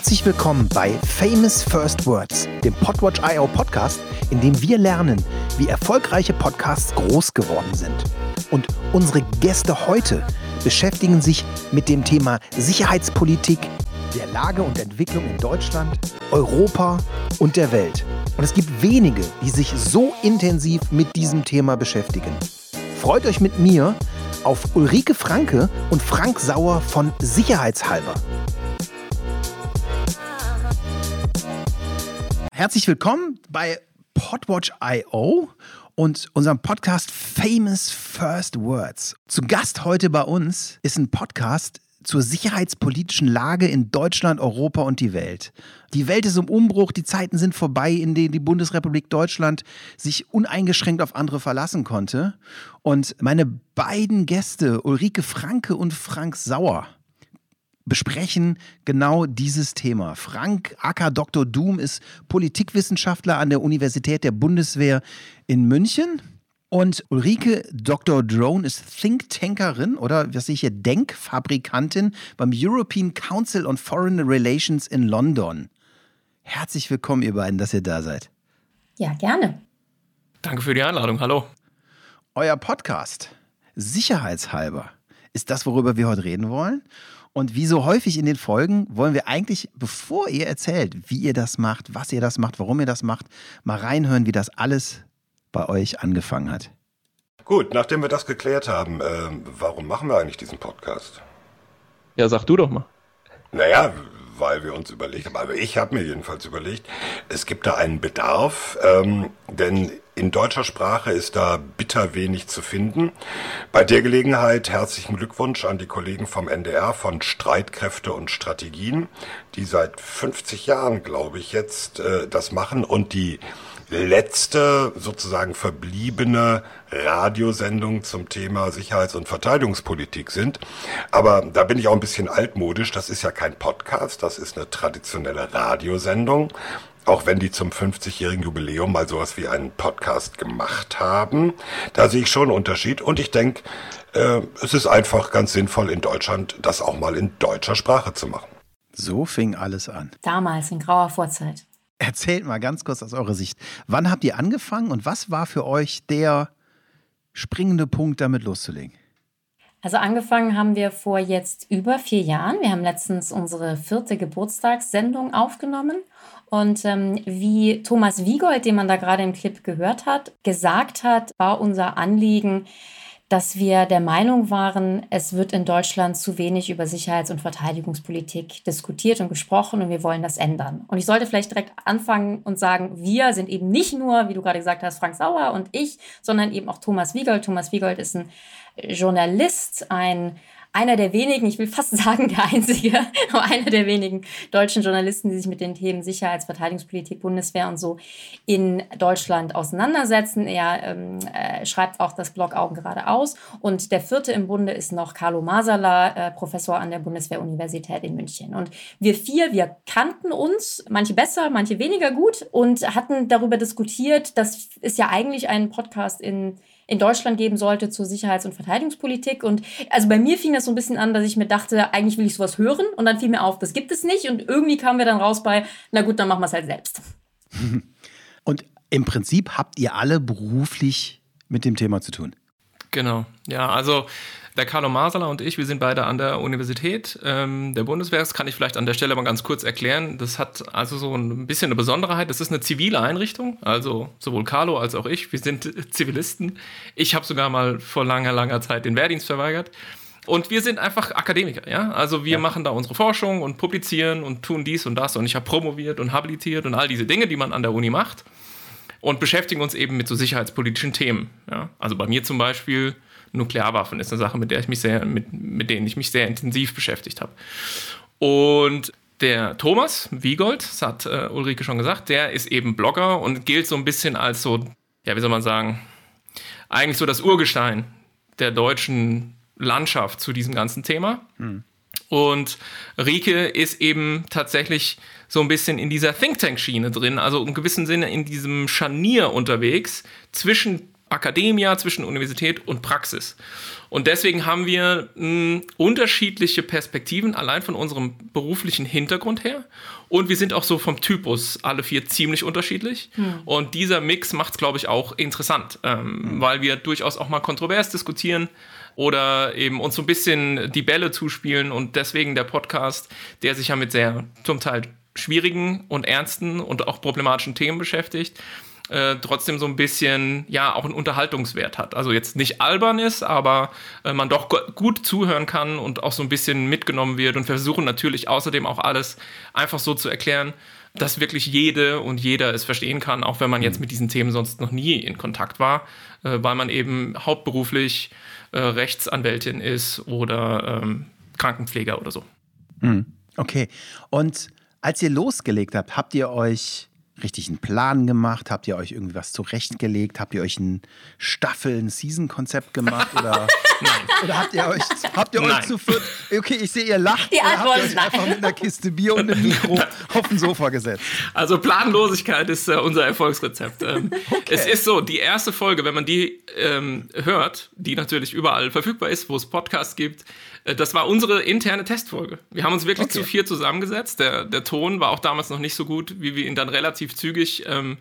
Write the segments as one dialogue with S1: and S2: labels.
S1: Herzlich willkommen bei Famous First Words, dem Podwatch.io Podcast, in dem wir lernen, wie erfolgreiche Podcasts groß geworden sind. Und unsere Gäste heute beschäftigen sich mit dem Thema Sicherheitspolitik, der Lage und Entwicklung in Deutschland, Europa und der Welt. Und es gibt wenige, die sich so intensiv mit diesem Thema beschäftigen. Freut euch mit mir auf Ulrike Franke und Frank Sauer von Sicherheitshalber. Herzlich willkommen bei Podwatch.io und unserem Podcast Famous First Words. Zu Gast heute bei uns ist ein Podcast zur sicherheitspolitischen Lage in Deutschland, Europa und die Welt. Die Welt ist im Umbruch, die Zeiten sind vorbei, in denen die Bundesrepublik Deutschland sich uneingeschränkt auf andere verlassen konnte. Und meine beiden Gäste, Ulrike Franke und Frank Sauer, besprechen genau dieses Thema. Frank Acker Dr. Doom ist Politikwissenschaftler an der Universität der Bundeswehr in München. Und Ulrike Dr. Drone ist Thinktankerin oder was sehe ich hier, Denkfabrikantin beim European Council on Foreign Relations in London. Herzlich willkommen, ihr beiden, dass ihr da seid.
S2: Ja, gerne.
S3: Danke für die Einladung. Hallo.
S1: Euer Podcast, sicherheitshalber, ist das, worüber wir heute reden wollen. Und wie so häufig in den Folgen wollen wir eigentlich, bevor ihr erzählt, wie ihr das macht, was ihr das macht, warum ihr das macht, mal reinhören, wie das alles bei euch angefangen hat.
S4: Gut, nachdem wir das geklärt haben, äh, warum machen wir eigentlich diesen Podcast?
S3: Ja, sag du doch mal.
S4: Naja, weil wir uns überlegt haben, also ich habe mir jedenfalls überlegt, es gibt da einen Bedarf, ähm, denn in deutscher Sprache ist da bitter wenig zu finden. Bei der Gelegenheit herzlichen Glückwunsch an die Kollegen vom NDR von Streitkräfte und Strategien, die seit 50 Jahren, glaube ich, jetzt äh, das machen und die letzte sozusagen verbliebene Radiosendung zum Thema Sicherheits- und Verteidigungspolitik sind. Aber da bin ich auch ein bisschen altmodisch. Das ist ja kein Podcast, das ist eine traditionelle Radiosendung auch wenn die zum 50-jährigen Jubiläum mal sowas wie einen Podcast gemacht haben. Da sehe ich schon einen Unterschied und ich denke, äh, es ist einfach ganz sinnvoll in Deutschland, das auch mal in deutscher Sprache zu machen.
S1: So fing alles an.
S2: Damals in grauer Vorzeit.
S1: Erzählt mal ganz kurz aus eurer Sicht. Wann habt ihr angefangen und was war für euch der springende Punkt, damit loszulegen?
S2: Also angefangen haben wir vor jetzt über vier Jahren. Wir haben letztens unsere vierte Geburtstagssendung aufgenommen und ähm, wie Thomas Wiegold, den man da gerade im Clip gehört hat, gesagt hat, war unser Anliegen, dass wir der Meinung waren, es wird in Deutschland zu wenig über Sicherheits- und Verteidigungspolitik diskutiert und gesprochen und wir wollen das ändern. Und ich sollte vielleicht direkt anfangen und sagen, wir sind eben nicht nur, wie du gerade gesagt hast, Frank Sauer und ich, sondern eben auch Thomas Wiegold. Thomas Wiegold ist ein Journalist, ein einer der wenigen, ich will fast sagen der einzige, aber einer der wenigen deutschen Journalisten, die sich mit den Themen Sicherheits-, Verteidigungspolitik, Bundeswehr und so in Deutschland auseinandersetzen. Er ähm, äh, schreibt auch das Blog Augen geradeaus. Und der vierte im Bunde ist noch Carlo Masala, äh, Professor an der Bundeswehr-Universität in München. Und wir vier, wir kannten uns, manche besser, manche weniger gut und hatten darüber diskutiert, das ist ja eigentlich ein Podcast in in Deutschland geben sollte zur Sicherheits- und Verteidigungspolitik. Und also bei mir fing das so ein bisschen an, dass ich mir dachte, eigentlich will ich sowas hören. Und dann fiel mir auf, das gibt es nicht. Und irgendwie kamen wir dann raus bei, na gut, dann machen wir es halt selbst.
S1: Und im Prinzip habt ihr alle beruflich mit dem Thema zu tun.
S3: Genau, ja, also der Carlo Masala und ich, wir sind beide an der Universität ähm, der Bundeswehr. Das kann ich vielleicht an der Stelle mal ganz kurz erklären. Das hat also so ein bisschen eine Besonderheit. Das ist eine zivile Einrichtung. Also sowohl Carlo als auch ich, wir sind Zivilisten. Ich habe sogar mal vor langer, langer Zeit den Wehrdienst verweigert. Und wir sind einfach Akademiker, ja. Also wir ja. machen da unsere Forschung und publizieren und tun dies und das. Und ich habe promoviert und habilitiert und all diese Dinge, die man an der Uni macht. Und beschäftigen uns eben mit so sicherheitspolitischen Themen. Ja? Also bei mir zum Beispiel Nuklearwaffen ist eine Sache, mit der ich mich sehr, mit, mit denen ich mich sehr intensiv beschäftigt habe. Und der Thomas Wiegold, das hat äh, Ulrike schon gesagt, der ist eben Blogger und gilt so ein bisschen als so, ja, wie soll man sagen, eigentlich so das Urgestein der deutschen Landschaft zu diesem ganzen Thema. Hm. Und Rike ist eben tatsächlich so ein bisschen in dieser Think Tank-Schiene drin, also im gewissen Sinne in diesem Scharnier unterwegs zwischen Akademia, zwischen Universität und Praxis. Und deswegen haben wir mh, unterschiedliche Perspektiven, allein von unserem beruflichen Hintergrund her. Und wir sind auch so vom Typus alle vier ziemlich unterschiedlich. Hm. Und dieser Mix macht es, glaube ich, auch interessant, ähm, hm. weil wir durchaus auch mal kontrovers diskutieren oder eben uns so ein bisschen die Bälle zuspielen. Und deswegen der Podcast, der sich ja mit sehr zum Teil schwierigen und ernsten und auch problematischen Themen beschäftigt äh, trotzdem so ein bisschen, ja, auch einen Unterhaltungswert hat. Also jetzt nicht albern ist, aber äh, man doch gut zuhören kann und auch so ein bisschen mitgenommen wird und versuchen natürlich außerdem auch alles einfach so zu erklären, dass wirklich jede und jeder es verstehen kann, auch wenn man jetzt mit diesen Themen sonst noch nie in Kontakt war, äh, weil man eben hauptberuflich äh, Rechtsanwältin ist oder ähm, Krankenpfleger oder so.
S1: Hm. Okay. Und als ihr losgelegt habt, habt ihr euch richtig einen Plan gemacht? Habt ihr euch irgendwie was zurechtgelegt? Habt ihr euch ein Staffel, ein Season-Konzept gemacht? Oder, nein. oder habt ihr euch, habt ihr euch zu viert, okay, ich sehe, ihr lacht,
S2: Die
S1: Antwort
S2: habt
S1: ihr euch einfach mit einer Kiste Bier und einem Mikro auf den Sofa gesetzt?
S3: Also Planlosigkeit ist äh, unser Erfolgsrezept. Ähm, okay. Es ist so, die erste Folge, wenn man die ähm, hört, die natürlich überall verfügbar ist, wo es Podcasts gibt, äh, das war unsere interne Testfolge. Wir haben uns wirklich okay. zu vier zusammengesetzt. Der, der Ton war auch damals noch nicht so gut, wie wir ihn dann relativ zügig ähm,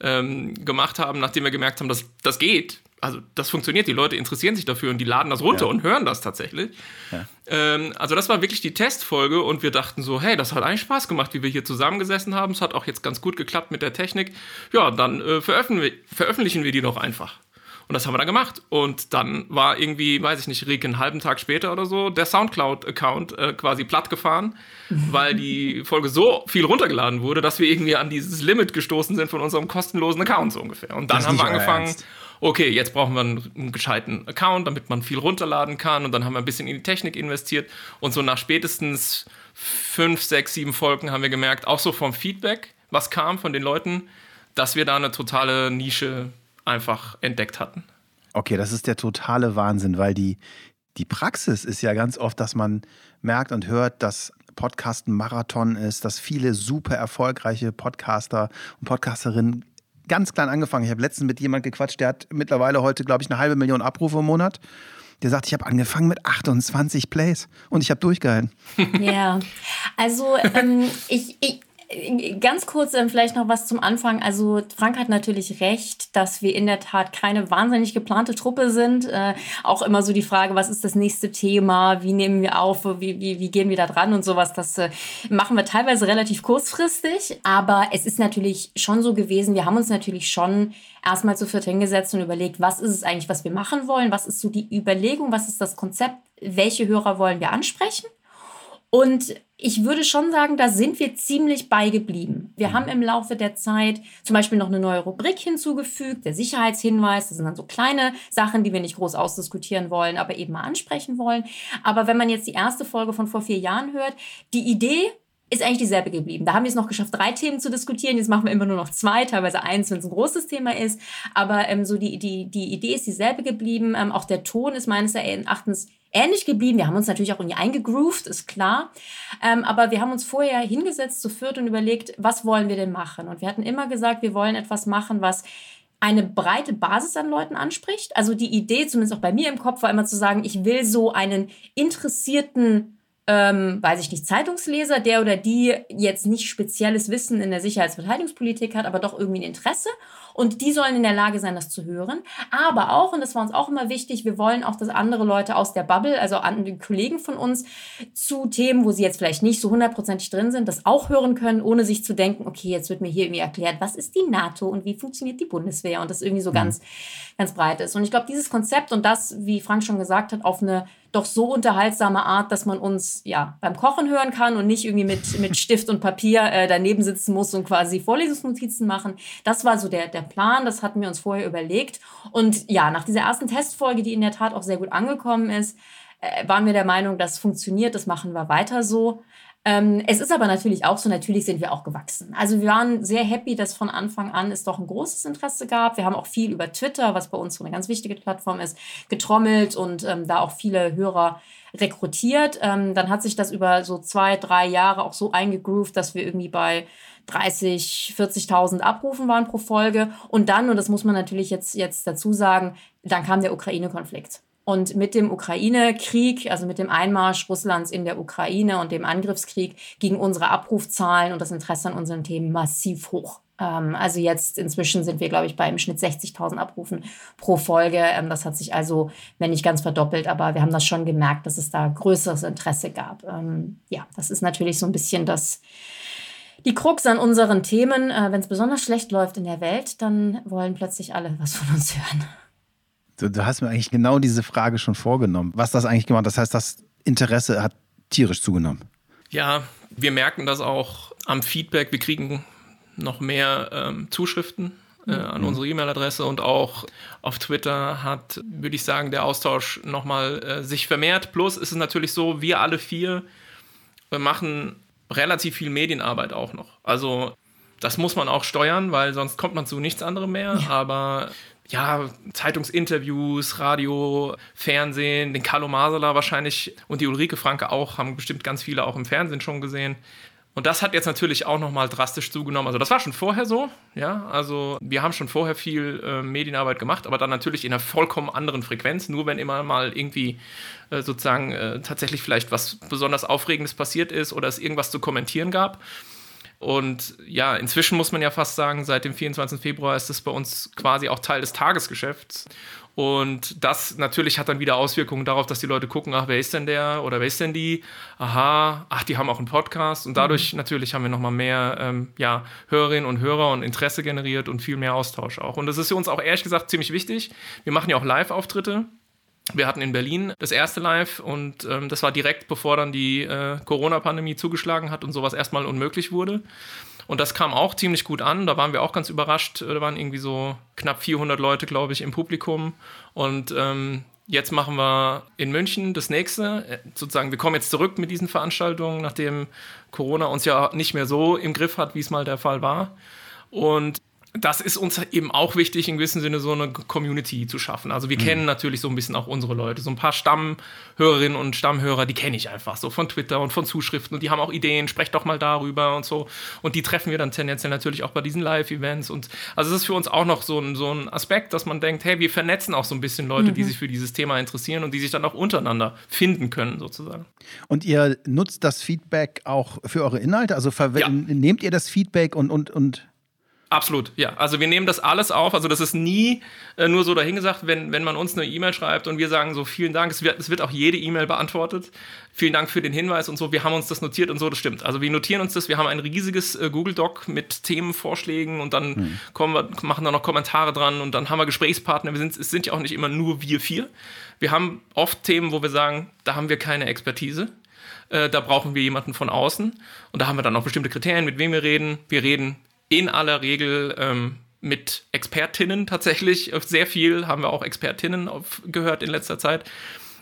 S3: ähm, gemacht haben, nachdem wir gemerkt haben, dass das geht. Also das funktioniert, die Leute interessieren sich dafür und die laden das runter ja. und hören das tatsächlich. Ja. Ähm, also das war wirklich die Testfolge und wir dachten so, hey, das hat eigentlich Spaß gemacht, wie wir hier zusammengesessen haben. Es hat auch jetzt ganz gut geklappt mit der Technik. Ja, dann äh, veröffentlichen, wir, veröffentlichen wir die doch einfach. Und das haben wir dann gemacht. Und dann war irgendwie, weiß ich nicht, Rieke, einen halben Tag später oder so, der Soundcloud-Account äh, quasi platt gefahren, weil die Folge so viel runtergeladen wurde, dass wir irgendwie an dieses Limit gestoßen sind von unserem kostenlosen Account so ungefähr. Und dann haben wir angefangen, ernst. okay, jetzt brauchen wir einen, einen gescheiten Account, damit man viel runterladen kann. Und dann haben wir ein bisschen in die Technik investiert. Und so nach spätestens fünf, sechs, sieben Folgen haben wir gemerkt, auch so vom Feedback, was kam von den Leuten, dass wir da eine totale Nische einfach entdeckt hatten.
S1: Okay, das ist der totale Wahnsinn, weil die, die Praxis ist ja ganz oft, dass man merkt und hört, dass Podcast ein Marathon ist, dass viele super erfolgreiche Podcaster und Podcasterinnen ganz klein angefangen. Ich habe letztens mit jemandem gequatscht, der hat mittlerweile heute, glaube ich, eine halbe Million Abrufe im Monat. Der sagt, ich habe angefangen mit 28 Plays und ich habe durchgehalten.
S2: Ja, also ähm, ich, ich, Ganz kurz ähm, vielleicht noch was zum Anfang. Also Frank hat natürlich recht, dass wir in der Tat keine wahnsinnig geplante Truppe sind. Äh, auch immer so die Frage, was ist das nächste Thema? Wie nehmen wir auf? Wie, wie, wie gehen wir da dran und sowas? Das äh, machen wir teilweise relativ kurzfristig. Aber es ist natürlich schon so gewesen, wir haben uns natürlich schon erstmal zu viert hingesetzt und überlegt, was ist es eigentlich, was wir machen wollen? Was ist so die Überlegung? Was ist das Konzept? Welche Hörer wollen wir ansprechen? Und ich würde schon sagen, da sind wir ziemlich beigeblieben. Wir mhm. haben im Laufe der Zeit zum Beispiel noch eine neue Rubrik hinzugefügt, der Sicherheitshinweis. Das sind dann so kleine Sachen, die wir nicht groß ausdiskutieren wollen, aber eben mal ansprechen wollen. Aber wenn man jetzt die erste Folge von vor vier Jahren hört, die Idee ist eigentlich dieselbe geblieben. Da haben wir es noch geschafft, drei Themen zu diskutieren. Jetzt machen wir immer nur noch zwei, teilweise eins, wenn es ein großes Thema ist. Aber ähm, so die, die, die Idee ist dieselbe geblieben. Ähm, auch der Ton ist meines Erachtens ähnlich geblieben. Wir haben uns natürlich auch irgendwie eingegroovt, ist klar. Ähm, aber wir haben uns vorher hingesetzt zu viert und überlegt, was wollen wir denn machen? Und wir hatten immer gesagt, wir wollen etwas machen, was eine breite Basis an Leuten anspricht. Also die Idee, zumindest auch bei mir im Kopf, war immer zu sagen, ich will so einen interessierten ähm, weiß ich nicht, Zeitungsleser, der oder die jetzt nicht spezielles Wissen in der Sicherheitsverteidigungspolitik hat, aber doch irgendwie ein Interesse und die sollen in der Lage sein, das zu hören. Aber auch, und das war uns auch immer wichtig, wir wollen auch, dass andere Leute aus der Bubble, also andere Kollegen von uns, zu Themen, wo sie jetzt vielleicht nicht so hundertprozentig drin sind, das auch hören können, ohne sich zu denken, okay, jetzt wird mir hier irgendwie erklärt, was ist die NATO und wie funktioniert die Bundeswehr und das irgendwie so mhm. ganz, ganz breit ist. Und ich glaube, dieses Konzept und das, wie Frank schon gesagt hat, auf eine doch so unterhaltsame Art, dass man uns ja beim Kochen hören kann und nicht irgendwie mit, mit Stift und Papier äh, daneben sitzen muss und quasi Vorlesungsnotizen machen. Das war so der, der Plan, das hatten wir uns vorher überlegt. Und ja, nach dieser ersten Testfolge, die in der Tat auch sehr gut angekommen ist, äh, waren wir der Meinung, das funktioniert, das machen wir weiter so. Ähm, es ist aber natürlich auch so, natürlich sind wir auch gewachsen. Also wir waren sehr happy, dass von Anfang an es doch ein großes Interesse gab. Wir haben auch viel über Twitter, was bei uns so eine ganz wichtige Plattform ist, getrommelt und ähm, da auch viele Hörer rekrutiert. Ähm, dann hat sich das über so zwei, drei Jahre auch so eingegroovt, dass wir irgendwie bei 30, 40.000 Abrufen waren pro Folge. Und dann, und das muss man natürlich jetzt, jetzt dazu sagen, dann kam der Ukraine-Konflikt. Und mit dem Ukraine-Krieg, also mit dem Einmarsch Russlands in der Ukraine und dem Angriffskrieg, gingen unsere Abrufzahlen und das Interesse an unseren Themen massiv hoch. Ähm, also jetzt inzwischen sind wir, glaube ich, bei im Schnitt 60.000 Abrufen pro Folge. Ähm, das hat sich also, wenn nicht ganz verdoppelt, aber wir haben das schon gemerkt, dass es da größeres Interesse gab. Ähm, ja, das ist natürlich so ein bisschen das, die Krux an unseren Themen. Äh, wenn es besonders schlecht läuft in der Welt, dann wollen plötzlich alle was von uns hören.
S1: Du, du, hast mir eigentlich genau diese Frage schon vorgenommen. Was das eigentlich gemacht? Das heißt, das Interesse hat tierisch zugenommen.
S3: Ja, wir merken das auch am Feedback. Wir kriegen noch mehr ähm, Zuschriften äh, an mhm. unsere E-Mail-Adresse und auch auf Twitter hat, würde ich sagen, der Austausch nochmal äh, sich vermehrt. Plus ist es natürlich so, wir alle vier wir machen relativ viel Medienarbeit auch noch. Also das muss man auch steuern, weil sonst kommt man zu nichts anderem mehr. Ja. Aber ja, Zeitungsinterviews, Radio, Fernsehen, den Carlo Masala wahrscheinlich und die Ulrike Franke auch, haben bestimmt ganz viele auch im Fernsehen schon gesehen. Und das hat jetzt natürlich auch nochmal drastisch zugenommen. Also das war schon vorher so, ja. Also wir haben schon vorher viel äh, Medienarbeit gemacht, aber dann natürlich in einer vollkommen anderen Frequenz. Nur wenn immer mal irgendwie äh, sozusagen äh, tatsächlich vielleicht was besonders Aufregendes passiert ist oder es irgendwas zu kommentieren gab. Und ja, inzwischen muss man ja fast sagen, seit dem 24. Februar ist das bei uns quasi auch Teil des Tagesgeschäfts. Und das natürlich hat dann wieder Auswirkungen darauf, dass die Leute gucken, ach, wer ist denn der oder wer ist denn die? Aha, ach, die haben auch einen Podcast. Und dadurch mhm. natürlich haben wir nochmal mehr ähm, ja, Hörerinnen und Hörer und Interesse generiert und viel mehr Austausch auch. Und das ist für uns auch ehrlich gesagt ziemlich wichtig. Wir machen ja auch Live-Auftritte. Wir hatten in Berlin das erste Live und ähm, das war direkt bevor dann die äh, Corona-Pandemie zugeschlagen hat und sowas erstmal unmöglich wurde. Und das kam auch ziemlich gut an. Da waren wir auch ganz überrascht. Da waren irgendwie so knapp 400 Leute, glaube ich, im Publikum. Und ähm, jetzt machen wir in München das nächste. Äh, sozusagen, wir kommen jetzt zurück mit diesen Veranstaltungen, nachdem Corona uns ja nicht mehr so im Griff hat, wie es mal der Fall war. Und das ist uns eben auch wichtig, in gewissem Sinne so eine Community zu schaffen. Also wir mhm. kennen natürlich so ein bisschen auch unsere Leute. So ein paar Stammhörerinnen und Stammhörer, die kenne ich einfach so von Twitter und von Zuschriften und die haben auch Ideen, sprecht doch mal darüber und so. Und die treffen wir dann tendenziell natürlich auch bei diesen Live-Events. Und also es ist für uns auch noch so ein, so ein Aspekt, dass man denkt, hey, wir vernetzen auch so ein bisschen Leute, mhm. die sich für dieses Thema interessieren und die sich dann auch untereinander finden können, sozusagen.
S1: Und ihr nutzt das Feedback auch für eure Inhalte? Also ja. nehmt ihr das Feedback und, und, und
S3: Absolut, ja. Also wir nehmen das alles auf. Also das ist nie äh, nur so dahingesagt, wenn, wenn man uns eine E-Mail schreibt und wir sagen so, vielen Dank, es wird, es wird auch jede E-Mail beantwortet. Vielen Dank für den Hinweis und so. Wir haben uns das notiert und so, das stimmt. Also wir notieren uns das. Wir haben ein riesiges äh, Google Doc mit Themenvorschlägen und dann mhm. kommen wir, machen da noch Kommentare dran und dann haben wir Gesprächspartner. Wir sind, es sind ja auch nicht immer nur wir vier. Wir haben oft Themen, wo wir sagen, da haben wir keine Expertise. Äh, da brauchen wir jemanden von außen. Und da haben wir dann auch bestimmte Kriterien, mit wem wir reden. Wir reden in aller Regel ähm, mit Expertinnen tatsächlich. Sehr viel haben wir auch Expertinnen auf, gehört in letzter Zeit,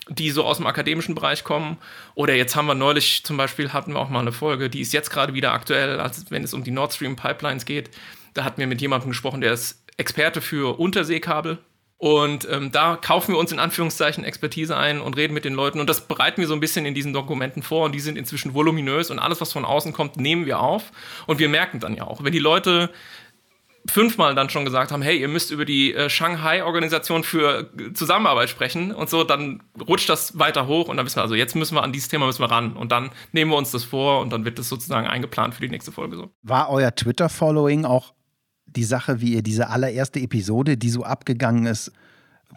S3: die so aus dem akademischen Bereich kommen. Oder jetzt haben wir neulich zum Beispiel, hatten wir auch mal eine Folge, die ist jetzt gerade wieder aktuell, also wenn es um die Nord Stream Pipelines geht. Da hatten wir mit jemandem gesprochen, der ist Experte für Unterseekabel und ähm, da kaufen wir uns in Anführungszeichen Expertise ein und reden mit den Leuten. Und das bereiten wir so ein bisschen in diesen Dokumenten vor. Und die sind inzwischen voluminös. Und alles, was von außen kommt, nehmen wir auf. Und wir merken dann ja auch, wenn die Leute fünfmal dann schon gesagt haben, hey, ihr müsst über die äh, Shanghai-Organisation für Zusammenarbeit sprechen und so, dann rutscht das weiter hoch und dann wissen wir, also jetzt müssen wir an dieses Thema müssen wir ran und dann nehmen wir uns das vor und dann wird das sozusagen eingeplant für die nächste Folge so.
S1: War euer Twitter-Following auch die Sache, wie ihr diese allererste Episode, die so abgegangen ist,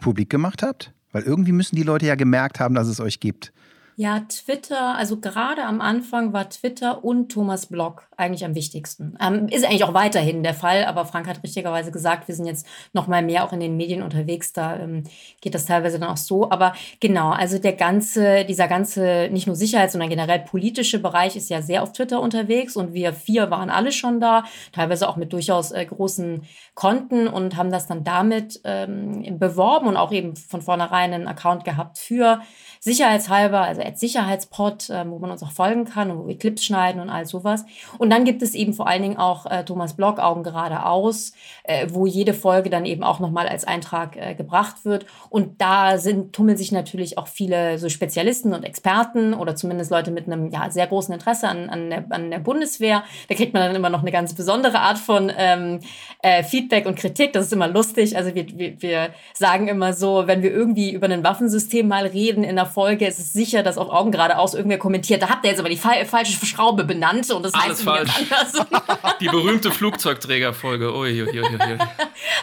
S1: publik gemacht habt? Weil irgendwie müssen die Leute ja gemerkt haben, dass es euch gibt.
S2: Ja, Twitter, also gerade am Anfang war Twitter und Thomas Blog eigentlich am wichtigsten. Ähm, ist eigentlich auch weiterhin der Fall, aber Frank hat richtigerweise gesagt, wir sind jetzt noch mal mehr auch in den Medien unterwegs, da ähm, geht das teilweise dann auch so. Aber genau, also der ganze, dieser ganze, nicht nur Sicherheits-, sondern generell politische Bereich ist ja sehr auf Twitter unterwegs und wir vier waren alle schon da, teilweise auch mit durchaus äh, großen Konten und haben das dann damit ähm, beworben und auch eben von vornherein einen Account gehabt für sicherheitshalber, also als Sicherheitspod, äh, wo man uns auch folgen kann und wo wir Clips schneiden und all sowas. Und dann gibt es eben vor allen Dingen auch äh, Thomas Blog Augen geradeaus, äh, wo jede Folge dann eben auch nochmal als Eintrag äh, gebracht wird. Und da sind, tummeln sich natürlich auch viele so Spezialisten und Experten oder zumindest Leute mit einem ja, sehr großen Interesse an, an, der, an der Bundeswehr. Da kriegt man dann immer noch eine ganz besondere Art von ähm, äh, Feedback und Kritik. Das ist immer lustig. Also wir, wir, wir sagen immer so, wenn wir irgendwie über ein Waffensystem mal reden in der Folge, ist es sicher, dass auf Augen geradeaus irgendwer kommentiert, da habt ihr jetzt aber die fa falsche Schraube benannt und das
S3: Alles
S2: heißt
S3: falsch. die berühmte Flugzeugträgerfolge. Ui, ui, ui, ui.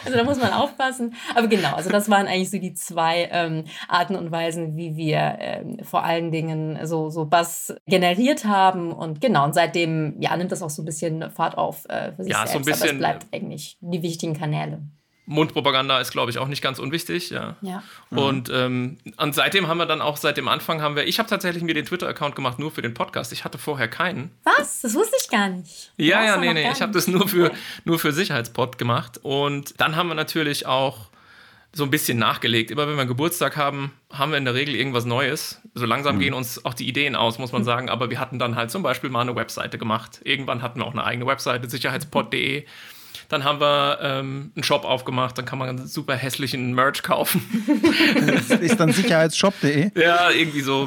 S2: Also da muss man aufpassen. Aber genau, also das waren eigentlich so die zwei ähm, Arten und Weisen, wie wir ähm, vor allen Dingen so, so Bass generiert haben. Und genau, und seitdem ja, nimmt das auch so ein bisschen Fahrt auf äh, für sich
S3: Ja,
S2: selbst.
S3: so ein bisschen,
S2: aber es bleibt eigentlich die wichtigen Kanäle.
S3: Mundpropaganda ist, glaube ich, auch nicht ganz unwichtig, ja.
S2: Ja.
S3: Und, ähm, und seitdem haben wir dann auch, seit dem Anfang haben wir, ich habe tatsächlich mir den Twitter-Account gemacht, nur für den Podcast. Ich hatte vorher keinen.
S2: Was? Das wusste ich gar nicht.
S3: Ja, ja, nee, nee, ich habe das nur für, nur für Sicherheitspod gemacht. Und dann haben wir natürlich auch so ein bisschen nachgelegt. Immer wenn wir Geburtstag haben, haben wir in der Regel irgendwas Neues. So langsam gehen uns auch die Ideen aus, muss man sagen. Aber wir hatten dann halt zum Beispiel mal eine Webseite gemacht. Irgendwann hatten wir auch eine eigene Webseite, sicherheitspod.de. Dann haben wir ähm, einen Shop aufgemacht, dann kann man einen super hässlichen Merch kaufen.
S1: Das ist dann sicherheitsshop.de.
S3: Ja, irgendwie so,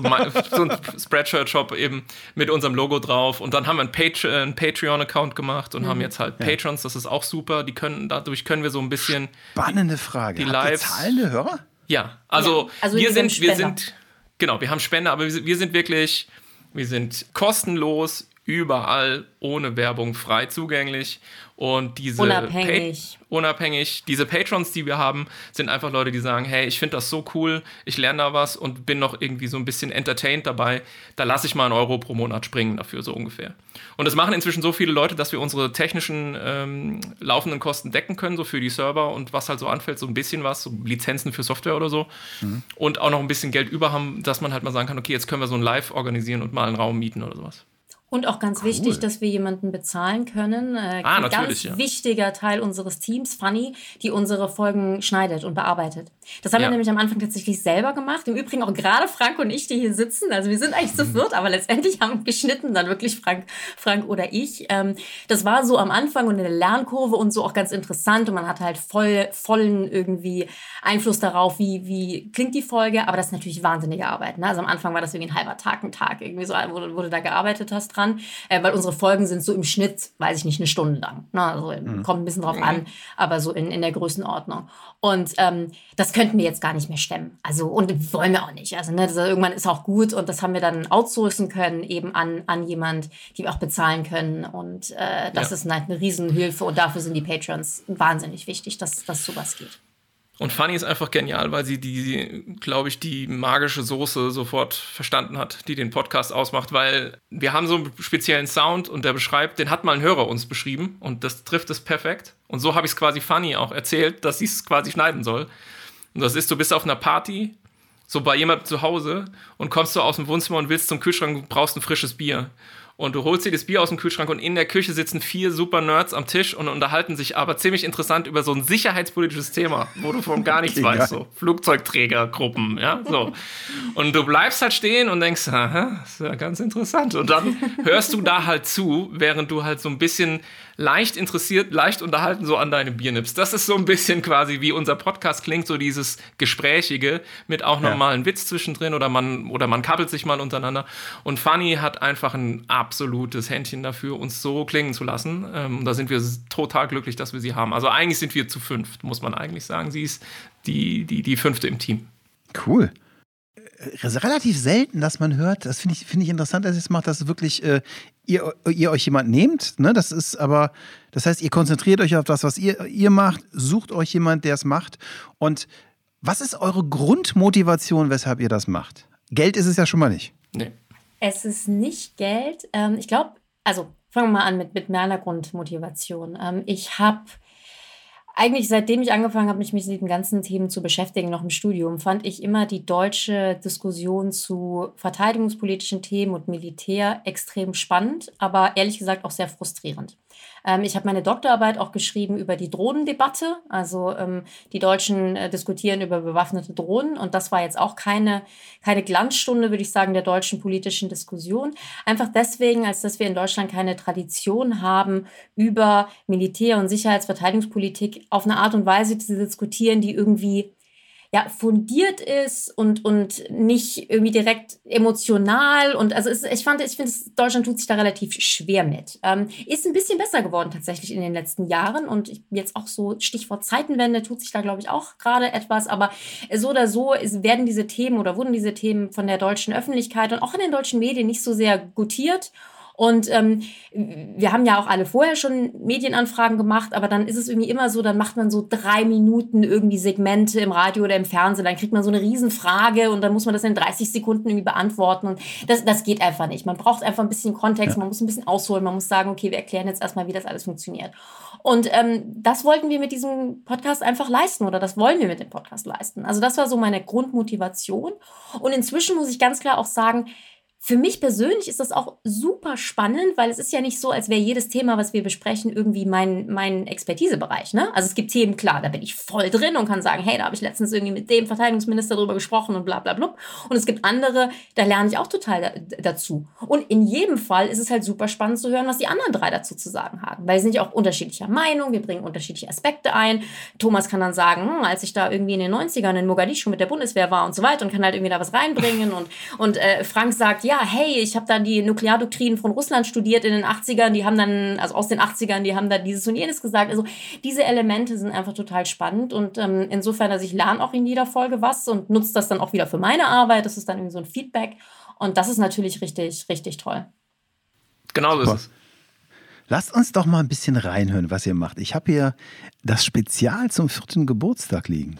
S3: so ein Spreadshirt-Shop eben mit unserem Logo drauf. Und dann haben wir einen, Pat äh, einen Patreon-Account gemacht und haben jetzt halt Patrons, das ist auch super. Die können, dadurch können wir so ein bisschen,
S1: Spannende Frage.
S3: Die
S1: Habt ihr
S3: Lives-
S1: zahlende Hörer?
S3: ja, also,
S2: Ja, also
S3: wir
S2: sind
S3: wir
S2: Spender.
S3: sind, genau, wir haben Spender, aber wir sind, wir sind wirklich, wir sind kostenlos, überall, ohne Werbung, frei zugänglich. Und diese
S2: Unabhängig.
S3: Pa unabhängig. Diese Patrons, die wir haben, sind einfach Leute, die sagen, hey, ich finde das so cool, ich lerne da was und bin noch irgendwie so ein bisschen entertained dabei. Da lasse ich mal einen Euro pro Monat springen dafür, so ungefähr. Und das machen inzwischen so viele Leute, dass wir unsere technischen ähm, laufenden Kosten decken können, so für die Server und was halt so anfällt, so ein bisschen was, so Lizenzen für Software oder so. Und auch noch ein bisschen Geld über haben, dass man halt mal sagen kann, okay, jetzt können wir so ein Live organisieren und mal einen Raum mieten oder sowas.
S2: Und auch ganz wichtig, dass wir jemanden bezahlen können. Äh,
S3: Ah,
S2: ein
S3: natürlich,
S2: ganz
S3: ja.
S2: wichtiger Teil unseres Teams, Funny, die unsere Folgen schneidet und bearbeitet. Das haben
S3: Ja.
S2: wir nämlich am Anfang tatsächlich selber gemacht. Im Übrigen auch gerade Frank und ich, die hier sitzen. Also wir sind eigentlich zu
S3: Mhm.
S2: viert, aber letztendlich haben geschnitten dann wirklich Frank, Frank oder ich. Ähm, das war so am Anfang und in der Lernkurve und so auch ganz interessant. Und man hat halt voll, vollen irgendwie Einfluss darauf, wie, wie klingt die Folge. Aber das ist natürlich wahnsinnige Arbeit. Ne? Also am Anfang war das irgendwie ein halber Tag, ein Tag, irgendwie so, wo, wo du da gearbeitet hast dran. Äh, weil unsere Folgen sind so im Schnitt, weiß ich nicht, eine Stunde lang. Ne? Also kommt ein bisschen drauf an, aber so in, in der Größenordnung. Und ähm, das könnten wir jetzt gar nicht mehr stemmen. Also, und wollen wir auch nicht. Also, ne, das, irgendwann ist auch gut und das haben wir dann outsourcen können, eben an, an jemand, die wir auch bezahlen können. Und äh, das
S3: Ja.
S2: ist halt eine Riesenhilfe und dafür sind die Patrons wahnsinnig wichtig, dass, dass sowas geht.
S3: Und Fanny ist einfach genial, weil sie die, glaube ich, die magische Soße sofort verstanden hat, die den Podcast ausmacht, weil wir haben so einen speziellen Sound und der beschreibt, den hat mal ein Hörer uns beschrieben und das trifft es perfekt. Und so habe ich es quasi Fanny auch erzählt, dass sie es quasi schneiden soll. Und das ist, du bist auf einer Party, so bei jemandem zu Hause und kommst du aus dem Wohnzimmer und willst zum Kühlschrank und brauchst ein frisches Bier. Und du holst dir das Bier aus dem Kühlschrank und in der Küche sitzen vier super Nerds am Tisch und unterhalten sich aber ziemlich interessant über so ein sicherheitspolitisches Thema, wo du von gar nichts weißt. So Flugzeugträgergruppen, ja, so. Und du bleibst halt stehen und denkst, aha, ist ja ganz interessant. Und dann hörst du da halt zu, während du halt so ein bisschen leicht interessiert, leicht unterhalten so an deine Bier nippst. Das ist so ein bisschen quasi wie unser Podcast klingt, so dieses Gesprächige mit auch
S1: Ja.
S3: nochmal einem Witz zwischendrin oder man, oder man kappelt sich mal untereinander. Und Fanny hat einfach ein absolutes Händchen dafür, uns so klingen zu lassen. Ähm, da sind wir total glücklich, dass wir sie haben. Also eigentlich sind wir zu fünft, muss man eigentlich sagen. Sie ist die, die, die fünfte im Team.
S1: Cool. Äh, ist relativ selten, dass man hört, das finde ich, finde ich interessant, dass ihr es macht, dass wirklich äh, ihr, ihr euch jemand nehmt. Ne? Das ist aber, das heißt, ihr konzentriert euch auf das, was ihr, ihr macht, sucht euch jemand, der es macht. Und was ist eure Grundmotivation, weshalb ihr das macht? Geld ist es ja schon mal nicht.
S3: Nee.
S2: Es ist nicht Geld. Ähm, ich glaube, also fangen wir mal an mit, mit meiner Grundmotivation. Ähm, ich habe eigentlich seitdem ich angefangen habe, mich mit diesen ganzen Themen zu beschäftigen, noch im Studium, fand ich immer die deutsche Diskussion zu verteidigungspolitischen Themen und Militär extrem spannend, aber ehrlich gesagt auch sehr frustrierend. Ähm, ich habe meine Doktorarbeit auch geschrieben über die Drohnendebatte. Also ähm, die Deutschen äh, diskutieren über bewaffnete Drohnen und das war jetzt auch keine, keine Glanzstunde, würde ich sagen, der deutschen politischen Diskussion. Einfach deswegen, als dass wir in Deutschland keine Tradition haben, über Militär- und Sicherheitsverteidigungspolitik auf eine Art und Weise zu diskutieren, die irgendwie ja, fundiert ist und, und nicht irgendwie direkt emotional. Und also es, ich fand, ich finde, Deutschland tut sich da relativ schwer mit. Ähm, ist ein bisschen besser geworden tatsächlich in den letzten Jahren. Und jetzt auch so Stichwort Zeitenwende tut sich da, glaube ich, auch gerade etwas. Aber so oder so werden diese Themen oder wurden diese Themen von der deutschen Öffentlichkeit und auch in den deutschen Medien nicht so sehr gutiert. Und ähm, wir haben ja auch alle vorher schon Medienanfragen gemacht, aber dann ist es irgendwie immer so, dann macht man so drei Minuten irgendwie Segmente im Radio oder im Fernsehen, dann kriegt man so eine Riesenfrage und dann muss man das in 30 Sekunden irgendwie beantworten. Und das, das geht einfach nicht. Man braucht einfach ein bisschen Kontext, ja. man muss ein bisschen ausholen, man muss sagen, okay, wir erklären jetzt erstmal, wie das alles funktioniert. Und ähm, das wollten wir mit diesem Podcast einfach leisten oder das wollen wir mit dem Podcast leisten. Also das war so meine Grundmotivation. Und inzwischen muss ich ganz klar auch sagen, für mich persönlich ist das auch super spannend, weil es ist ja nicht so, als wäre jedes Thema, was wir besprechen, irgendwie mein, mein Expertisebereich. Ne? Also es gibt Themen, klar, da bin ich voll drin und kann sagen, hey, da habe ich letztens irgendwie mit dem Verteidigungsminister drüber gesprochen und bla bla bla. Und es gibt andere, da lerne ich auch total da, dazu. Und in jedem Fall ist es halt super spannend zu hören, was die anderen drei dazu zu sagen haben. Weil sie sind ja auch unterschiedlicher Meinung, wir bringen unterschiedliche Aspekte ein. Thomas kann dann sagen, hm, als ich da irgendwie in den 90ern in Mogadischu mit der Bundeswehr war und so weiter und kann halt irgendwie da was reinbringen. Und, und äh, Frank sagt, ja, ja, hey, ich habe dann die Nukleardoktrinen von Russland studiert in den 80ern, die haben dann, also aus den 80ern, die haben dann dieses und jenes gesagt. Also diese Elemente sind einfach total spannend und ähm, insofern, dass ich lerne auch in jeder Folge was und nutze das dann auch wieder für meine Arbeit. Das ist dann irgendwie so ein Feedback und das ist natürlich richtig, richtig toll.
S3: Genau so ist es.
S1: Lasst uns doch mal ein bisschen reinhören, was ihr macht. Ich habe hier das Spezial zum vierten Geburtstag liegen.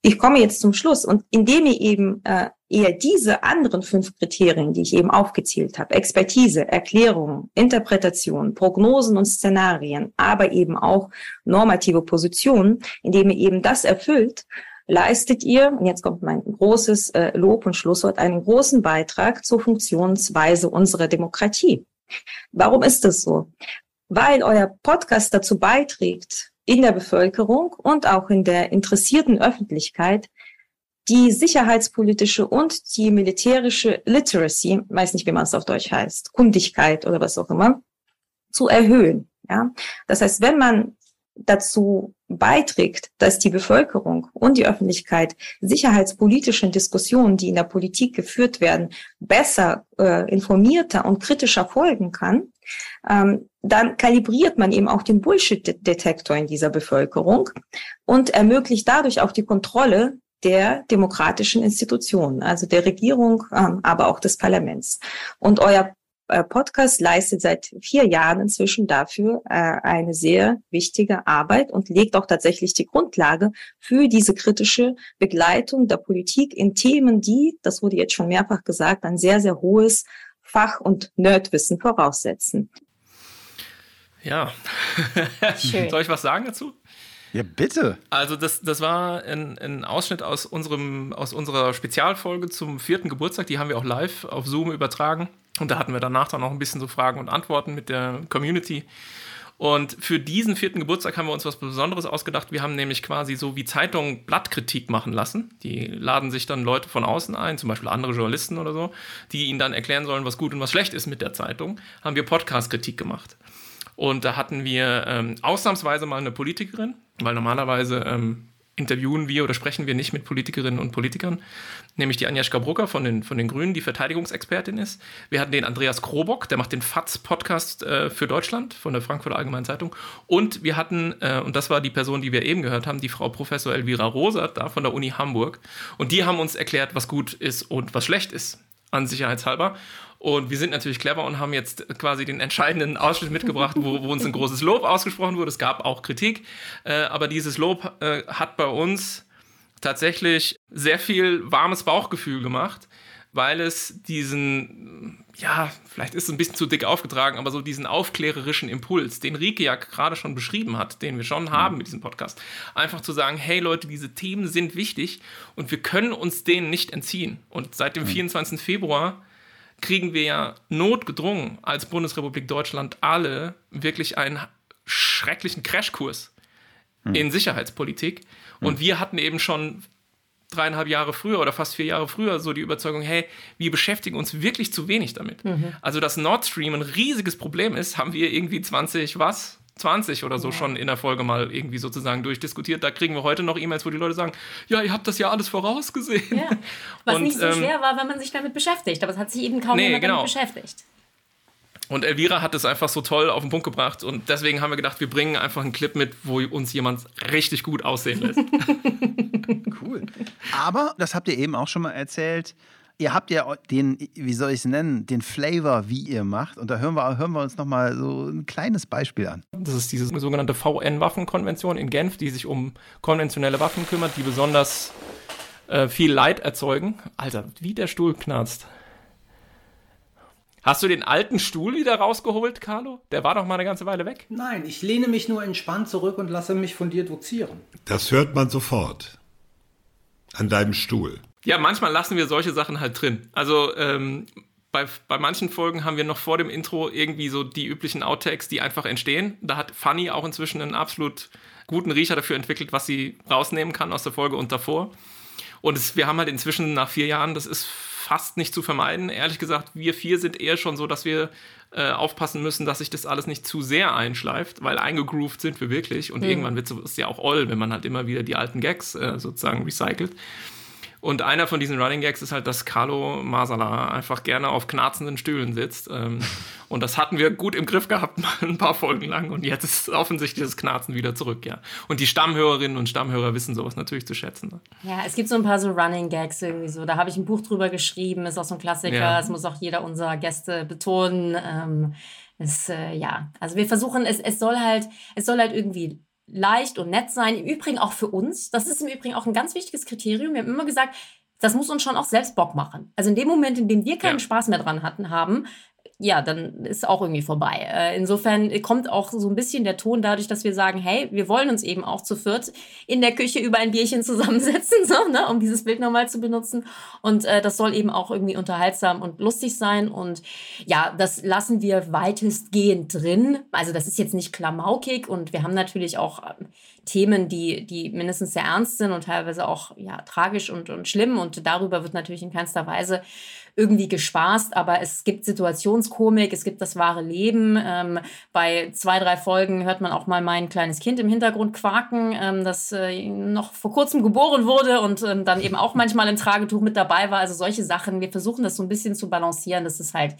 S5: Ich komme jetzt zum Schluss und indem ihr eben äh, eher diese anderen fünf Kriterien, die ich eben aufgezählt habe, Expertise, Erklärungen, Interpretation, Prognosen und Szenarien, aber eben auch normative Positionen, indem ihr eben das erfüllt, leistet ihr, und jetzt kommt mein großes äh, Lob und Schlusswort, einen großen Beitrag zur Funktionsweise unserer Demokratie. Warum ist das so? Weil euer Podcast dazu beiträgt, in der Bevölkerung und auch in der interessierten Öffentlichkeit die sicherheitspolitische und die militärische Literacy, weiß nicht, wie man es auf Deutsch heißt, Kundigkeit oder was auch immer, zu erhöhen. Ja, das heißt, wenn man dazu beiträgt, dass die Bevölkerung und die Öffentlichkeit sicherheitspolitischen Diskussionen, die in der Politik geführt werden, besser, äh, informierter und kritischer folgen kann, ähm, dann kalibriert man eben auch den Bullshit-Detektor in dieser Bevölkerung und ermöglicht dadurch auch die Kontrolle der demokratischen Institutionen, also der Regierung, ähm, aber auch des Parlaments. Und euer äh, Podcast leistet seit vier Jahren inzwischen dafür äh, eine sehr wichtige Arbeit und legt auch tatsächlich die Grundlage für diese kritische Begleitung der Politik in Themen, die, das wurde jetzt schon mehrfach gesagt, ein sehr, sehr hohes Fach- und Nerdwissen voraussetzen.
S3: Ja, soll ich was sagen dazu?
S1: Ja, bitte.
S3: Also das, das war ein, ein, Ausschnitt aus, unserem, aus unserer Spezialfolge zum vierten Geburtstag. Die haben wir auch live auf Zoom übertragen. Und da hatten wir danach dann noch ein bisschen so Fragen und Antworten mit der Community. Und für diesen vierten Geburtstag haben wir uns was Besonderes ausgedacht. Wir haben nämlich quasi so wie Zeitungen Blattkritik machen lassen. Die laden sich dann Leute von außen ein, zum Beispiel andere Journalisten oder so, die ihnen dann erklären sollen, was gut und was schlecht ist mit der Zeitung. Haben wir Podcast-Kritik gemacht. Und da hatten wir ähm, ausnahmsweise mal eine Politikerin, weil normalerweise ähm, interviewen wir oder sprechen wir nicht mit Politikerinnen und Politikern, nämlich die Agnieszka Brucker von den, von den Grünen, die Verteidigungsexpertin ist. Wir hatten den Andreas Krobock, der macht den FATS-Podcast äh, für Deutschland von der Frankfurter Allgemeinen Zeitung. Und wir hatten, äh, und das war die Person, die wir eben gehört haben, die Frau Professor Elvira Rosert da von der Uni Hamburg. Und die haben uns erklärt, was gut ist und was schlecht ist an Sicherheitshalber. Und wir sind natürlich clever und haben jetzt quasi den entscheidenden Ausschnitt mitgebracht, wo, wo uns ein großes Lob ausgesprochen wurde. Es gab auch Kritik, äh, aber dieses Lob äh, hat bei uns tatsächlich sehr viel warmes Bauchgefühl gemacht, weil es diesen, ja, vielleicht ist es ein bisschen zu dick aufgetragen, aber so diesen aufklärerischen Impuls, den Rike ja gerade schon beschrieben hat, den wir schon haben mit diesem Podcast, einfach zu sagen, hey Leute, diese Themen sind wichtig und wir können uns denen nicht entziehen. Und seit dem 24. Februar kriegen wir ja notgedrungen als Bundesrepublik Deutschland alle wirklich einen schrecklichen Crashkurs in Sicherheitspolitik. Und wir hatten eben schon dreieinhalb Jahre früher oder fast vier Jahre früher so die Überzeugung, hey, wir beschäftigen uns wirklich zu wenig damit. Also, dass Nord Stream ein riesiges Problem ist, haben wir irgendwie 20 was? 20 oder so schon in der Folge mal irgendwie sozusagen durchdiskutiert. Da kriegen wir heute noch E-Mails, wo die Leute sagen, ja, ihr habt das ja alles vorausgesehen.
S2: Ja. Was
S3: Und,
S2: nicht so
S3: ähm,
S2: schwer war, wenn man sich damit beschäftigt. Aber es hat sich eben kaum
S3: Nee,
S2: jemand
S3: genau.
S2: damit beschäftigt.
S3: Und Elvira hat es einfach so toll auf den Punkt gebracht und deswegen haben wir gedacht, wir bringen einfach einen Clip mit, wo uns jemand richtig gut aussehen lässt.
S1: Cool. Aber, das habt ihr eben auch schon mal erzählt, ihr habt ja den, wie soll ich es nennen, den Flavor, wie ihr macht. Und da hören wir, hören wir uns nochmal so ein kleines Beispiel an.
S3: Das ist diese sogenannte VN-Waffenkonvention in Genf, die sich um konventionelle Waffen kümmert, die besonders äh, viel Leid erzeugen. Alter, wie der Stuhl knarzt. Hast du den alten Stuhl wieder rausgeholt, Carlo? Der war doch mal eine ganze Weile weg.
S6: Nein, ich lehne mich nur entspannt zurück und lasse mich von dir dozieren.
S4: Das hört man sofort. An deinem Stuhl.
S3: Ja, manchmal lassen wir solche Sachen halt drin. Also ähm, bei, bei manchen Folgen haben wir noch vor dem Intro irgendwie so die üblichen Outtakes, die einfach entstehen. Da hat Fanny auch inzwischen einen absolut guten Riecher dafür entwickelt, was sie rausnehmen kann aus der Folge und davor. Und es, wir haben halt inzwischen nach vier Jahren, das ist fast nicht zu vermeiden. Ehrlich gesagt, wir vier sind eher schon so, dass wir äh, aufpassen müssen, dass sich das alles nicht zu sehr einschleift, weil eingegroovt sind wir wirklich. Und irgendwann wird es ja auch oll, wenn man halt immer wieder die alten Gags äh, sozusagen recycelt. Und einer von diesen Running Gags ist halt, dass Carlo Masala einfach gerne auf knarzenden Stühlen sitzt. Ähm, und das hatten wir gut im Griff gehabt, mal ein paar Folgen lang. Und jetzt ist offensichtlich das Knarzen wieder zurück, ja. Und die Stammhörerinnen und Stammhörer wissen sowas natürlich zu schätzen. Ne?
S2: Ja, es gibt so ein paar so Running Gags irgendwie so. Da habe ich ein Buch drüber geschrieben, ist auch so ein Klassiker.
S3: Ja.
S2: Das muss auch jeder unserer Gäste betonen. Ähm, ist, äh, ja, also wir versuchen, es, es soll halt, es soll halt irgendwie leicht und nett sein. Im Übrigen auch für uns. Das ist im Übrigen auch ein ganz wichtiges Kriterium. Wir haben immer gesagt, das muss uns schon auch selbst Bock machen. Also in dem Moment, in dem wir keinen
S3: Ja.
S2: Spaß mehr dran hatten, haben, ja, dann ist auch irgendwie vorbei. Äh, insofern kommt auch so ein bisschen der Ton dadurch, dass wir sagen, hey, wir wollen uns eben auch zu viert in der Küche über ein Bierchen zusammensetzen, so, ne, um dieses Bild nochmal zu benutzen. Und äh, das soll eben auch irgendwie unterhaltsam und lustig sein. Und ja, das lassen wir weitestgehend drin. Also das ist jetzt nicht klamaukig und wir haben natürlich auch ähm, Themen, die, die mindestens sehr ernst sind und teilweise auch ja, tragisch und, und schlimm. Und darüber wird natürlich in keinster Weise irgendwie gespaßt, aber es gibt Situationskomik, es gibt das wahre Leben. Ähm, bei zwei, drei Folgen hört man auch mal mein kleines Kind im Hintergrund quaken, ähm, das äh, noch vor kurzem geboren wurde und ähm, dann eben auch manchmal im Tragetuch mit dabei war. Also solche Sachen. Wir versuchen das so ein bisschen zu balancieren, dass es halt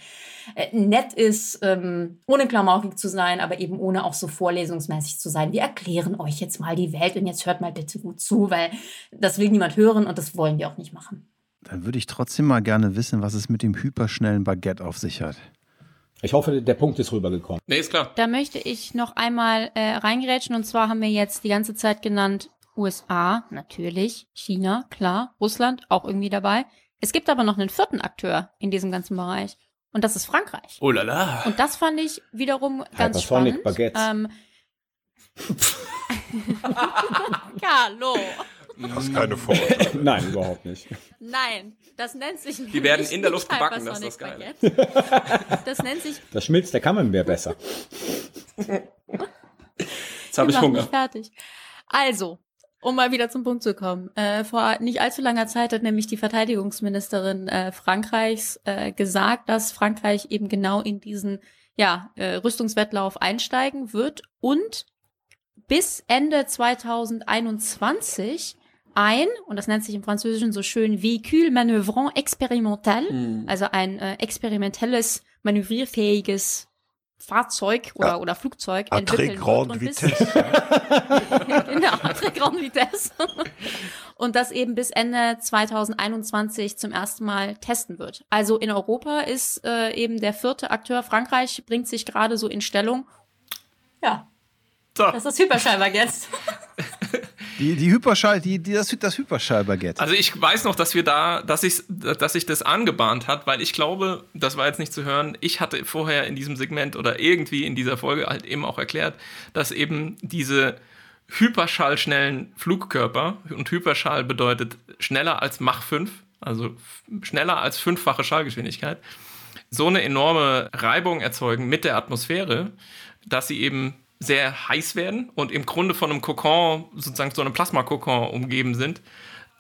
S2: äh, nett ist, ähm, ohne klamaukig zu sein, aber eben ohne auch so vorlesungsmäßig zu sein. Wir erklären euch jetzt mal die Welt und jetzt hört mal bitte gut zu, weil das will niemand hören und das wollen wir auch nicht machen.
S1: Dann würde ich trotzdem mal gerne wissen, was es mit dem hyperschnellen Baguette auf sich hat.
S6: Ich hoffe, der Punkt ist rübergekommen.
S3: Nee, ist klar.
S7: Da möchte ich noch einmal äh, reingerätschen und zwar haben wir jetzt die ganze Zeit genannt USA, natürlich, China, klar, Russland auch irgendwie dabei. Es gibt aber noch einen vierten Akteur in diesem ganzen Bereich und das ist Frankreich.
S3: Oh la la.
S7: Und das fand ich wiederum ganz
S6: Hypersonic
S7: spannend.
S6: Baguettes.
S7: Ähm, Carlo.
S4: Hast keine Vorurteile.
S6: Nein, überhaupt nicht.
S7: Nein, das nennt sich
S3: Die werden in der Luft gebacken, das ist das Geile.
S7: Das nennt sich
S6: Das schmilzt der Camembert besser.
S3: Jetzt habe ich Hunger.
S7: mich fertig. Also, um mal wieder zum Punkt zu kommen. Äh, vor nicht allzu langer Zeit hat nämlich die Verteidigungsministerin äh, Frankreichs äh, gesagt, dass Frankreich eben genau in diesen ja, äh, Rüstungswettlauf einsteigen wird und bis Ende 2021 ein, und das nennt sich im Französischen so schön, Véhicule manœuvrant expérimental, also ein äh, experimentelles, manövrierfähiges Fahrzeug oder, oder Flugzeug
S4: À très
S7: entwickeln
S4: grande vitesse.
S7: genau, très grande vitesse. Und das eben bis Ende 2021 zum ersten Mal testen wird. Also in Europa ist äh, eben der vierte Akteur Frankreich bringt sich gerade so in Stellung.
S2: Ja,
S3: So.
S2: das ist Hyperschallbaguette.
S1: Die, die Hyperschall, die, die, das, das Hyperschallbaguette.
S3: Also ich weiß noch, dass wir da, dass ich, dass sich das angebahnt hat, weil ich glaube, das war jetzt nicht zu hören, ich hatte vorher in diesem Segment oder irgendwie in dieser Folge halt eben auch erklärt, dass eben diese hyperschallschnellen Flugkörper und Hyperschall bedeutet schneller als Mach 5, also schneller als fünffache Schallgeschwindigkeit, so eine enorme Reibung erzeugen mit der Atmosphäre, dass sie eben sehr heiß werden und im Grunde von einem Kokon, sozusagen so einem Plasmakokon umgeben sind,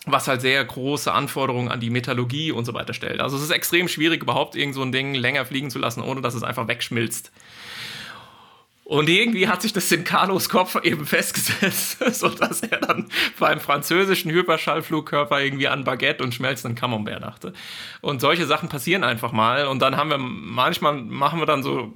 S3: was halt sehr große Anforderungen an die Metallurgie und so weiter stellt. Also es ist extrem schwierig, überhaupt irgend so ein Ding länger fliegen zu lassen, ohne dass es einfach wegschmilzt. Und irgendwie hat sich das in Carlos Kopf eben festgesetzt, sodass er dann beim französischen Hyperschallflugkörper irgendwie an Baguette und schmelzenden Camembert dachte. Und solche Sachen passieren einfach mal. Und dann haben wir, manchmal machen wir dann so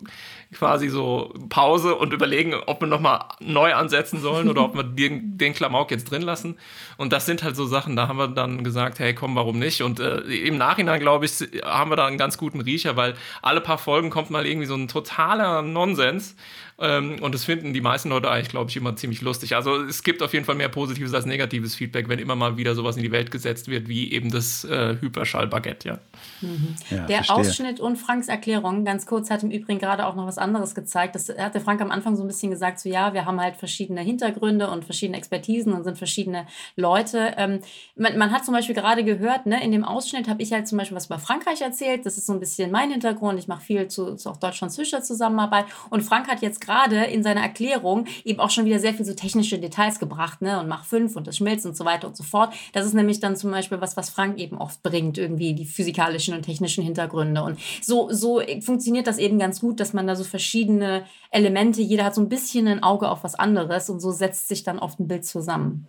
S3: quasi so Pause und überlegen, ob wir nochmal neu ansetzen sollen oder ob wir den, den Klamauk jetzt drin lassen. Und das sind halt so Sachen, da haben wir dann gesagt, hey, komm, warum nicht? Und äh, im Nachhinein, glaube ich, haben wir da einen ganz guten Riecher, weil alle paar Folgen kommt mal irgendwie so ein totaler Nonsens. Ähm, und das finden die meisten Leute eigentlich, glaube ich, immer ziemlich lustig. Also es gibt auf jeden Fall mehr positives als negatives Feedback, wenn immer mal wieder sowas in die Welt gesetzt wird, wie eben das äh, Hyperschall-Baguette, ja.
S2: Mhm. ja. Der verstehe. Ausschnitt und Franks Erklärung, ganz kurz, hat im Übrigen gerade auch noch was anderes gezeigt. Das hatte Frank am Anfang so ein bisschen gesagt, so ja, wir haben halt verschiedene Hintergründe und verschiedene Expertisen und sind verschiedene Leute. Ähm, man, man, hat zum Beispiel gerade gehört, ne, in dem Ausschnitt habe ich halt zum Beispiel was über Frankreich erzählt. Das ist so ein bisschen mein Hintergrund. Ich mache viel zu, zu auch Deutschland-Zwischer Zusammenarbeit. Und Frank hat jetzt gerade in seiner Erklärung eben auch schon wieder sehr viel so technische Details gebracht, ne, und Mach 5 und das Schmilzt und so weiter und so fort. Das ist nämlich dann zum Beispiel was, was Frank eben oft bringt, irgendwie die physikalischen und technischen Hintergründe. Und so, so funktioniert das eben ganz gut, dass man da so verschiedene Elemente, jeder hat so ein bisschen ein Auge auf was anderes und so setzt sich dann oft ein Bild zusammen.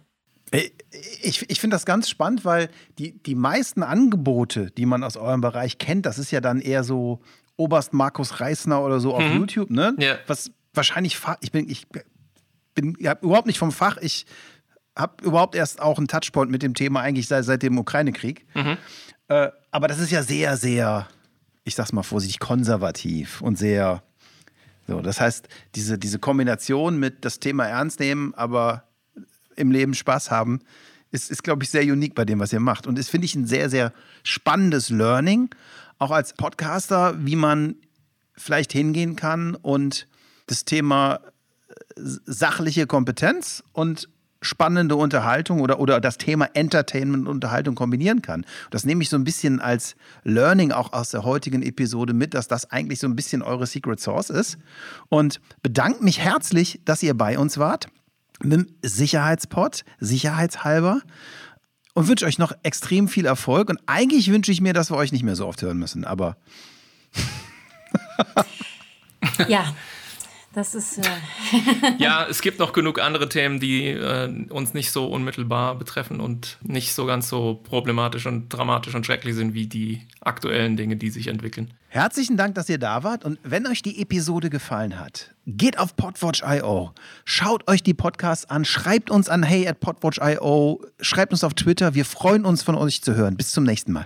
S1: Ich, ich finde das ganz spannend, weil die, die meisten Angebote, die man aus eurem Bereich kennt, das ist ja dann eher so Oberst Markus Reisner oder so auf mhm. YouTube, ne? Ja. Was wahrscheinlich, ich bin, ich bin ja, überhaupt nicht vom Fach. Ich habe überhaupt erst auch einen Touchpoint mit dem Thema eigentlich seit, seit dem Ukraine-Krieg. Mhm. Äh, aber das ist ja sehr, sehr, ich sag's mal vorsichtig, konservativ und sehr. So, das heißt, diese, diese Kombination mit das Thema ernst nehmen, aber im Leben Spaß haben, ist, ist glaube ich, sehr unique bei dem, was ihr macht. Und das finde ich ein sehr, sehr spannendes Learning, auch als Podcaster, wie man vielleicht hingehen kann und das Thema äh, sachliche Kompetenz und spannende Unterhaltung oder, oder das Thema Entertainment und Unterhaltung kombinieren kann. Das nehme ich so ein bisschen als Learning auch aus der heutigen Episode mit, dass das eigentlich so ein bisschen eure Secret Source ist. Und bedanke mich herzlich, dass ihr bei uns wart mit dem Sicherheitspot, sicherheitshalber. Und wünsche euch noch extrem viel Erfolg. Und eigentlich wünsche ich mir, dass wir euch nicht mehr so oft hören müssen, aber.
S2: ja, das ist. Äh
S3: ja, es gibt noch genug andere Themen, die äh, uns nicht so unmittelbar betreffen und nicht so ganz so problematisch und dramatisch und schrecklich sind wie die aktuellen Dinge, die sich entwickeln.
S1: Herzlichen Dank, dass ihr da wart. Und wenn euch die Episode gefallen hat, geht auf podwatch.io, schaut euch die Podcasts an, schreibt uns an hey at podwatch.io, schreibt uns auf Twitter. Wir freuen uns, von euch zu hören. Bis zum nächsten Mal.